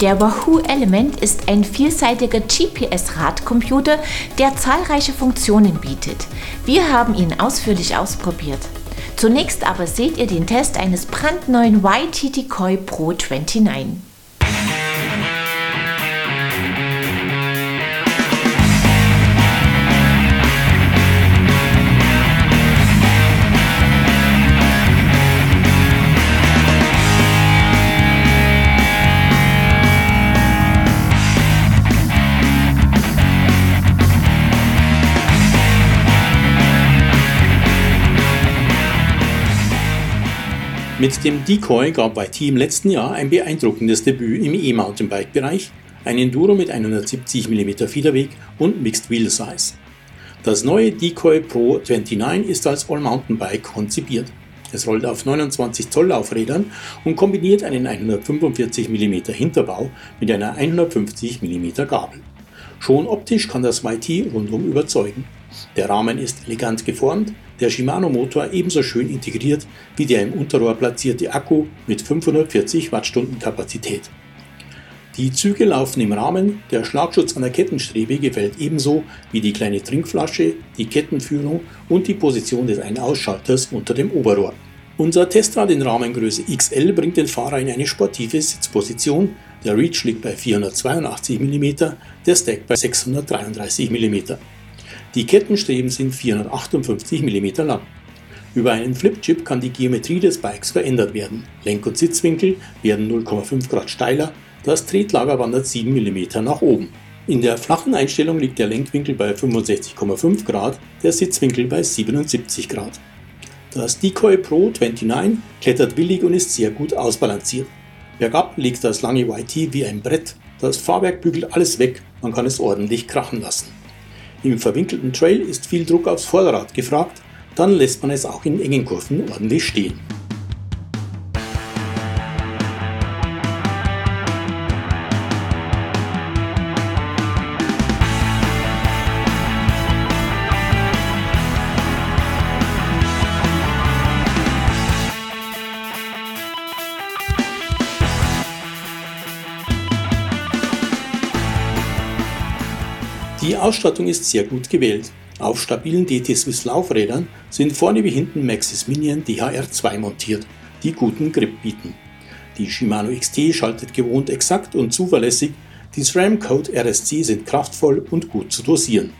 Der Wahoo Element ist ein vielseitiger GPS-Radcomputer, der zahlreiche Funktionen bietet. Wir haben ihn ausführlich ausprobiert. Zunächst aber seht ihr den Test eines brandneuen YTT Koi Pro 29. Mit dem Decoy gab YT im letzten Jahr ein beeindruckendes Debüt im E-Mountainbike-Bereich, ein Enduro mit 170 mm Federweg und Mixed Wheel Size. Das neue Decoy Pro 29 ist als All-Mountain-Bike konzipiert. Es rollt auf 29 Zoll Laufrädern und kombiniert einen 145 mm Hinterbau mit einer 150 mm Gabel. Schon optisch kann das YT rundum überzeugen. Der Rahmen ist elegant geformt, der Shimano-Motor ebenso schön integriert wie der im Unterrohr platzierte Akku mit 540 Wattstunden Kapazität. Die Züge laufen im Rahmen, der Schlagschutz an der Kettenstrebe gefällt ebenso wie die kleine Trinkflasche, die Kettenführung und die Position des Ein-Ausschalters unter dem Oberrohr. Unser Testrad in Rahmengröße XL bringt den Fahrer in eine sportive Sitzposition. Der Reach liegt bei 482 mm, der Stack bei 633 mm. Die Kettenstreben sind 458 mm lang. Über einen Flipchip kann die Geometrie des Bikes verändert werden. Lenk- und Sitzwinkel werden 0,5 Grad steiler, das Tretlager wandert 7 mm nach oben. In der flachen Einstellung liegt der Lenkwinkel bei 65,5 Grad, der Sitzwinkel bei 77 Grad. Das Decoy Pro 29 klettert willig und ist sehr gut ausbalanciert. Bergab liegt das lange YT wie ein Brett, das Fahrwerk bügelt alles weg, man kann es ordentlich krachen lassen. Im verwinkelten Trail ist viel Druck aufs Vorderrad gefragt, dann lässt man es auch in engen Kurven ordentlich stehen. Die Ausstattung ist sehr gut gewählt. Auf stabilen DT Swiss Laufrädern sind vorne wie hinten Maxis Minion DHR2 montiert, die guten Grip bieten. Die Shimano XT schaltet gewohnt exakt und zuverlässig, die SRAM Code RSC sind kraftvoll und gut zu dosieren.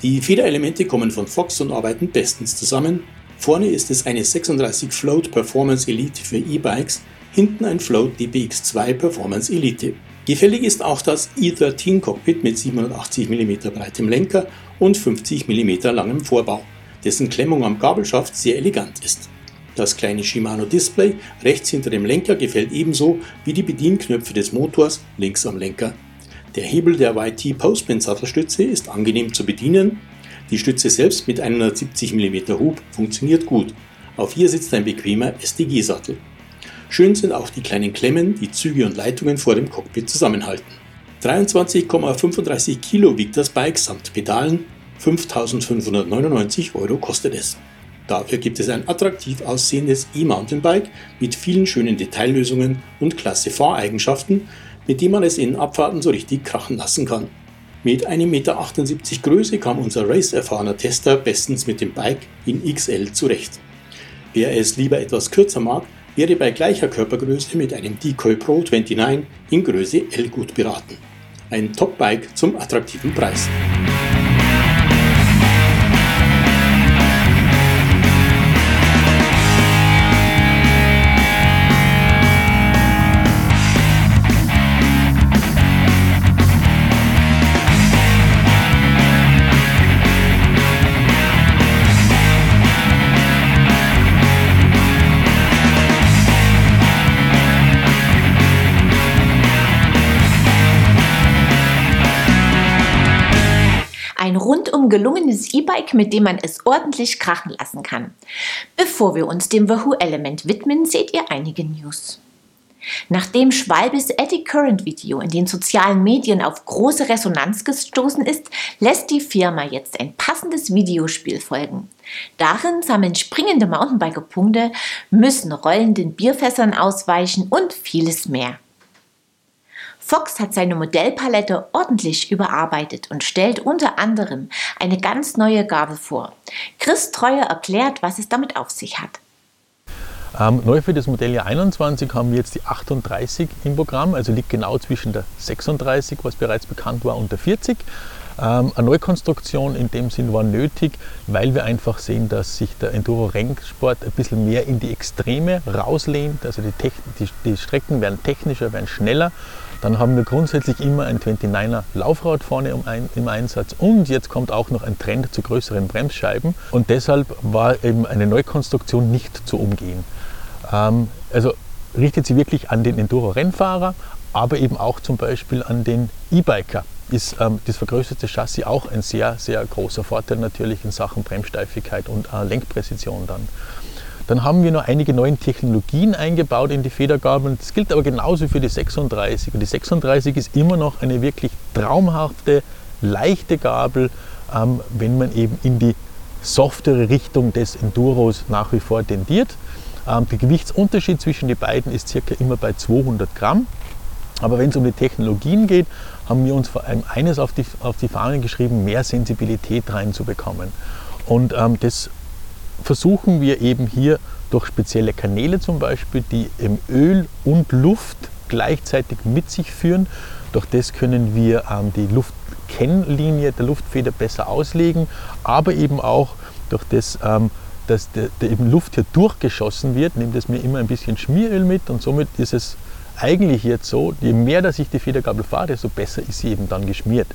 Die Federelemente kommen von Fox und arbeiten bestens zusammen. Vorne ist es eine 36 Float Performance Elite für E-Bikes, hinten ein Float DBX2 Performance Elite. Gefällig ist auch das E13 Cockpit mit 780 mm breitem Lenker und 50 mm langem Vorbau, dessen Klemmung am Gabelschaft sehr elegant ist. Das kleine Shimano Display rechts hinter dem Lenker gefällt ebenso wie die Bedienknöpfe des Motors links am Lenker. Der Hebel der YT Postman Sattelstütze ist angenehm zu bedienen. Die Stütze selbst mit 170 mm Hub funktioniert gut. Auf ihr sitzt ein bequemer SDG-Sattel. Schön sind auch die kleinen Klemmen, die Züge und Leitungen vor dem Cockpit zusammenhalten. 23,35 Kilo wiegt das Bike samt Pedalen, 5.599 Euro kostet es. Dafür gibt es ein attraktiv aussehendes E-Mountainbike mit vielen schönen Detaillösungen und klasse Fahreigenschaften, mit dem man es in Abfahrten so richtig krachen lassen kann. Mit 1,78 Meter Größe kam unser race-erfahrener Tester bestens mit dem Bike in XL zurecht. Wer es lieber etwas kürzer mag, wäre bei gleicher Körpergröße mit einem Decoy Pro 29 in Größe L gut beraten. Ein Top-Bike zum attraktiven Preis. Ein rundum gelungenes E-Bike, mit dem man es ordentlich krachen lassen kann. Bevor wir uns dem Wahoo Element widmen, seht ihr einige News. Nachdem Schwalbes Eddy Current Video in den sozialen Medien auf große Resonanz gestoßen ist, lässt die Firma jetzt ein passendes Videospiel folgen. Darin sammeln springende Mountainbiker Punkte, müssen rollenden Bierfässern ausweichen und vieles mehr. Fox hat seine Modellpalette ordentlich überarbeitet und stellt unter anderem eine ganz neue Gabel vor. Chris Treuer erklärt, was es damit auf sich hat. Ähm, neu für das Modelljahr 21 haben wir jetzt die 38 im Programm, also liegt genau zwischen der 36, was bereits bekannt war, und der 40. Ähm, eine Neukonstruktion in dem Sinn war nötig, weil wir einfach sehen, dass sich der Enduro-Rennsport ein bisschen mehr in die Extreme rauslehnt. Also die, die, die Strecken werden technischer, werden schneller. Dann haben wir grundsätzlich immer ein 29er Laufrad vorne im Einsatz und jetzt kommt auch noch ein Trend zu größeren Bremsscheiben und deshalb war eben eine Neukonstruktion nicht zu umgehen. Ähm, also richtet sie wirklich an den Enduro-Rennfahrer, aber eben auch zum Beispiel an den E-Biker. Ist ähm, das vergrößerte Chassis auch ein sehr, sehr großer Vorteil natürlich in Sachen Bremssteifigkeit und äh, Lenkpräzision dann. Dann haben wir noch einige neue Technologien eingebaut in die Federgabeln. Das gilt aber genauso für die 36. Und die 36 ist immer noch eine wirklich traumhafte, leichte Gabel, ähm, wenn man eben in die softere Richtung des Enduros nach wie vor tendiert. Ähm, der Gewichtsunterschied zwischen den beiden ist circa immer bei 200 Gramm. Aber wenn es um die Technologien geht, haben wir uns vor allem eines auf die, auf die Fahnen geschrieben, mehr Sensibilität reinzubekommen. Und ähm, das versuchen wir eben hier durch spezielle Kanäle zum Beispiel, die im Öl und Luft gleichzeitig mit sich führen. Durch das können wir ähm, die Luftkennlinie der Luftfeder besser auslegen, aber eben auch durch das ähm, dass der, der eben Luft hier durchgeschossen wird, nimmt es mir immer ein bisschen Schmieröl mit und somit ist es eigentlich jetzt so, je mehr dass ich die Federgabel fahre, desto besser ist sie eben dann geschmiert.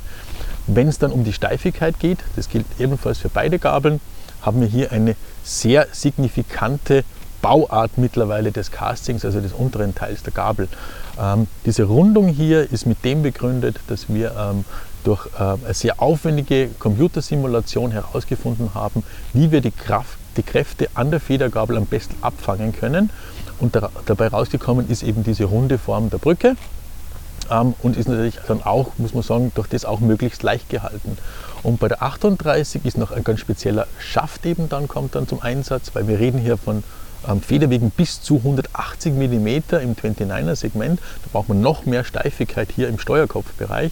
Wenn es dann um die Steifigkeit geht, das gilt ebenfalls für beide Gabeln, haben wir hier eine sehr signifikante Bauart mittlerweile des Castings, also des unteren Teils der Gabel. Ähm, diese Rundung hier ist mit dem begründet, dass wir ähm, durch äh, eine sehr aufwendige Computersimulation herausgefunden haben, wie wir die Kraft die Kräfte an der Federgabel am besten abfangen können. Und da, dabei rausgekommen ist eben diese runde Form der Brücke ähm, und ist natürlich dann auch, muss man sagen, durch das auch möglichst leicht gehalten. Und bei der 38 ist noch ein ganz spezieller Schaft eben dann, kommt dann zum Einsatz, weil wir reden hier von ähm, Federwegen bis zu 180 mm im 29er Segment. Da braucht man noch mehr Steifigkeit hier im Steuerkopfbereich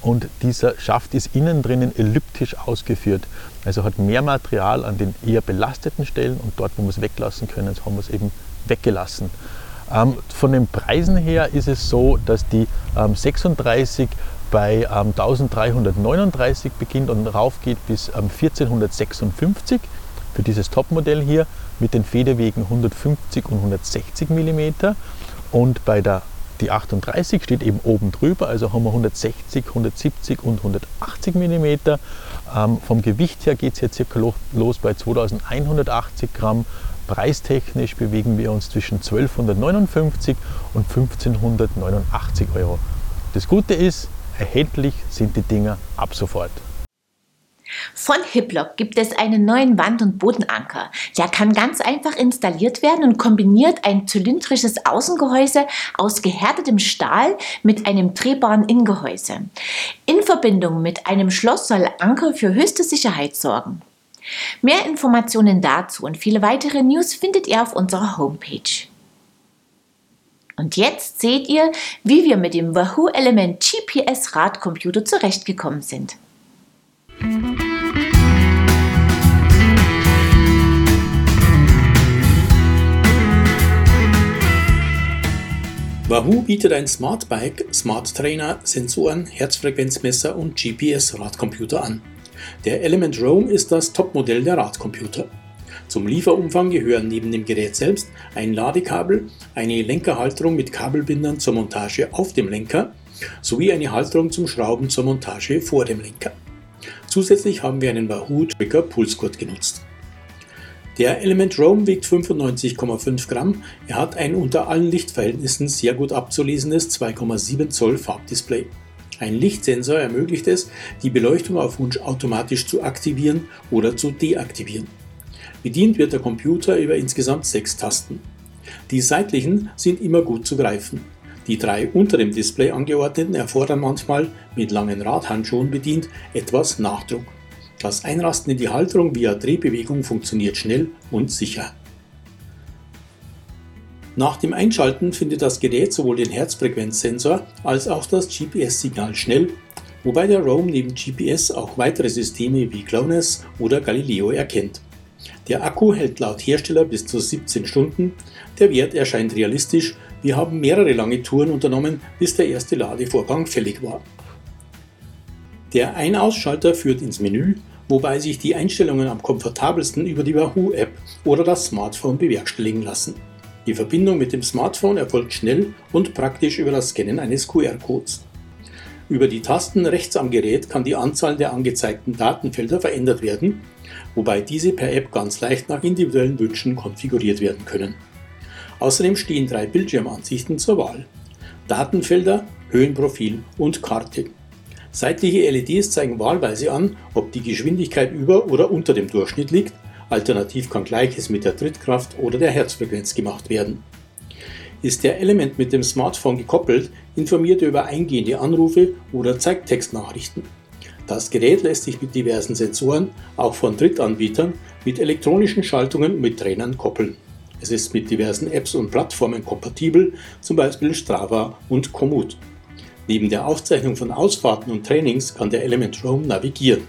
und dieser Schaft ist innen drinnen elliptisch ausgeführt. Also hat mehr Material an den eher belasteten Stellen und dort, wo wir es weglassen können, haben wir es eben weggelassen. Ähm, von den Preisen her ist es so, dass die ähm, 36 bei ähm, 1339 beginnt und raufgeht bis 1456 ähm, für dieses Topmodell hier mit den Federwegen 150 und 160 mm. Und bei der die 38 steht eben oben drüber, also haben wir 160, 170 und 180 mm. Ähm, vom Gewicht her geht es jetzt circa los bei 2180 Gramm. Preistechnisch bewegen wir uns zwischen 1259 und 1589 Euro. Das Gute ist, erhältlich sind die Dinger ab sofort. Von Hiplock gibt es einen neuen Wand- und Bodenanker. Der kann ganz einfach installiert werden und kombiniert ein zylindrisches Außengehäuse aus gehärtetem Stahl mit einem drehbaren Innengehäuse. In Verbindung mit einem Schloss soll Anker für höchste Sicherheit sorgen. Mehr Informationen dazu und viele weitere News findet ihr auf unserer Homepage. Und jetzt seht ihr, wie wir mit dem Wahoo Element GPS Radcomputer zurechtgekommen sind. Wahoo bietet ein Smart Bike, Smart Trainer, Sensoren, Herzfrequenzmesser und GPS-Radcomputer an. Der Element Roam ist das Topmodell der Radcomputer. Zum Lieferumfang gehören neben dem Gerät selbst ein Ladekabel, eine Lenkerhalterung mit Kabelbindern zur Montage auf dem Lenker sowie eine Halterung zum Schrauben zur Montage vor dem Lenker. Zusätzlich haben wir einen Wahoo Trigger Pulsgurt genutzt. Der Element Roam wiegt 95,5 Gramm. Er hat ein unter allen Lichtverhältnissen sehr gut abzulesendes 2,7 Zoll Farbdisplay. Ein Lichtsensor ermöglicht es, die Beleuchtung auf Wunsch automatisch zu aktivieren oder zu deaktivieren. Bedient wird der Computer über insgesamt sechs Tasten. Die seitlichen sind immer gut zu greifen. Die drei unter dem Display angeordneten erfordern manchmal, mit langen Radhandschuhen bedient, etwas Nachdruck. Das Einrasten in die Halterung via Drehbewegung funktioniert schnell und sicher. Nach dem Einschalten findet das Gerät sowohl den Herzfrequenzsensor als auch das GPS-Signal schnell, wobei der Roam neben GPS auch weitere Systeme wie GLONASS oder Galileo erkennt. Der Akku hält laut Hersteller bis zu 17 Stunden, der Wert erscheint realistisch, wir haben mehrere lange Touren unternommen, bis der erste Ladevorgang fällig war. Der Ein-Ausschalter führt ins Menü, wobei sich die Einstellungen am komfortabelsten über die Wahoo-App oder das Smartphone bewerkstelligen lassen. Die Verbindung mit dem Smartphone erfolgt schnell und praktisch über das Scannen eines QR-Codes. Über die Tasten rechts am Gerät kann die Anzahl der angezeigten Datenfelder verändert werden, wobei diese per App ganz leicht nach individuellen Wünschen konfiguriert werden können. Außerdem stehen drei Bildschirmansichten zur Wahl. Datenfelder, Höhenprofil und Karte. Seitliche LEDs zeigen wahlweise an, ob die Geschwindigkeit über oder unter dem Durchschnitt liegt Alternativ kann Gleiches mit der Trittkraft oder der Herzfrequenz gemacht werden. Ist der Element mit dem Smartphone gekoppelt, informiert er über eingehende Anrufe oder zeigt Textnachrichten. Das Gerät lässt sich mit diversen Sensoren, auch von Drittanbietern, mit elektronischen Schaltungen und mit Trainern koppeln. Es ist mit diversen Apps und Plattformen kompatibel, zum Beispiel Strava und Komoot. Neben der Aufzeichnung von Ausfahrten und Trainings kann der Element Roam navigieren.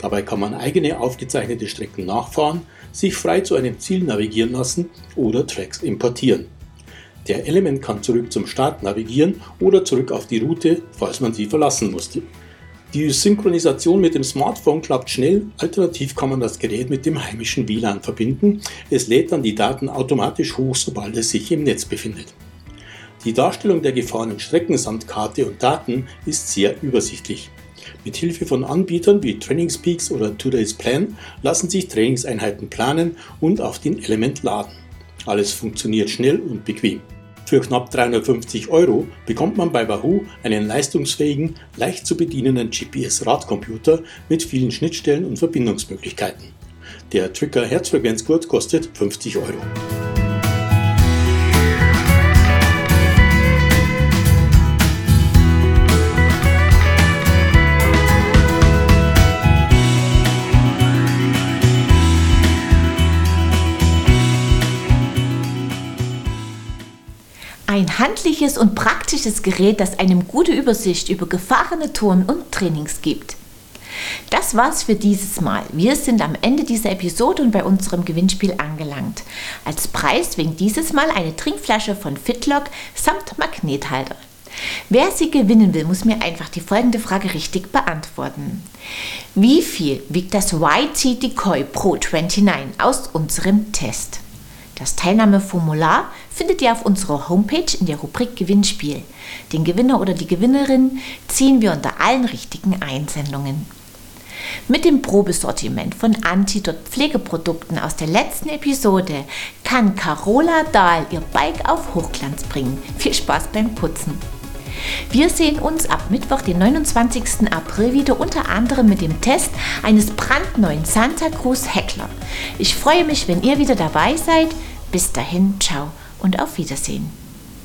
Dabei kann man eigene aufgezeichnete Strecken nachfahren, sich frei zu einem Ziel navigieren lassen oder Tracks importieren. Der Element kann zurück zum Start navigieren oder zurück auf die Route, falls man sie verlassen musste. Die Synchronisation mit dem Smartphone klappt schnell, alternativ kann man das Gerät mit dem heimischen WLAN verbinden. Es lädt dann die Daten automatisch hoch, sobald es sich im Netz befindet. Die Darstellung der gefahrenen Strecken samt Karte und Daten ist sehr übersichtlich. Mit Hilfe von Anbietern wie Trainingspeaks oder Today's Plan lassen sich Trainingseinheiten planen und auf den Element laden. Alles funktioniert schnell und bequem. Für knapp 350 Euro bekommt man bei Wahoo einen leistungsfähigen, leicht zu bedienenden GPS-Radcomputer mit vielen Schnittstellen und Verbindungsmöglichkeiten. Der Tricker Herzfrequenzgurt kostet 50 Euro. Ein handliches und praktisches Gerät, das einem gute Übersicht über gefahrene Touren und Trainings gibt. Das war's für dieses Mal. Wir sind am Ende dieser Episode und bei unserem Gewinnspiel angelangt. Als Preis winkt dieses Mal eine Trinkflasche von Fitlock samt Magnethalter. Wer sie gewinnen will, muss mir einfach die folgende Frage richtig beantworten. Wie viel wiegt das YT Decoy Pro 29 aus unserem Test? Das Teilnahmeformular findet ihr auf unserer Homepage in der Rubrik Gewinnspiel. Den Gewinner oder die Gewinnerin ziehen wir unter allen richtigen Einsendungen. Mit dem Probesortiment von Antidot Pflegeprodukten aus der letzten Episode kann Carola Dahl ihr Bike auf Hochglanz bringen. Viel Spaß beim Putzen! Wir sehen uns ab Mittwoch, den 29. April wieder unter anderem mit dem Test eines brandneuen Santa Cruz Heckler. Ich freue mich, wenn ihr wieder dabei seid. Bis dahin, ciao und auf Wiedersehen.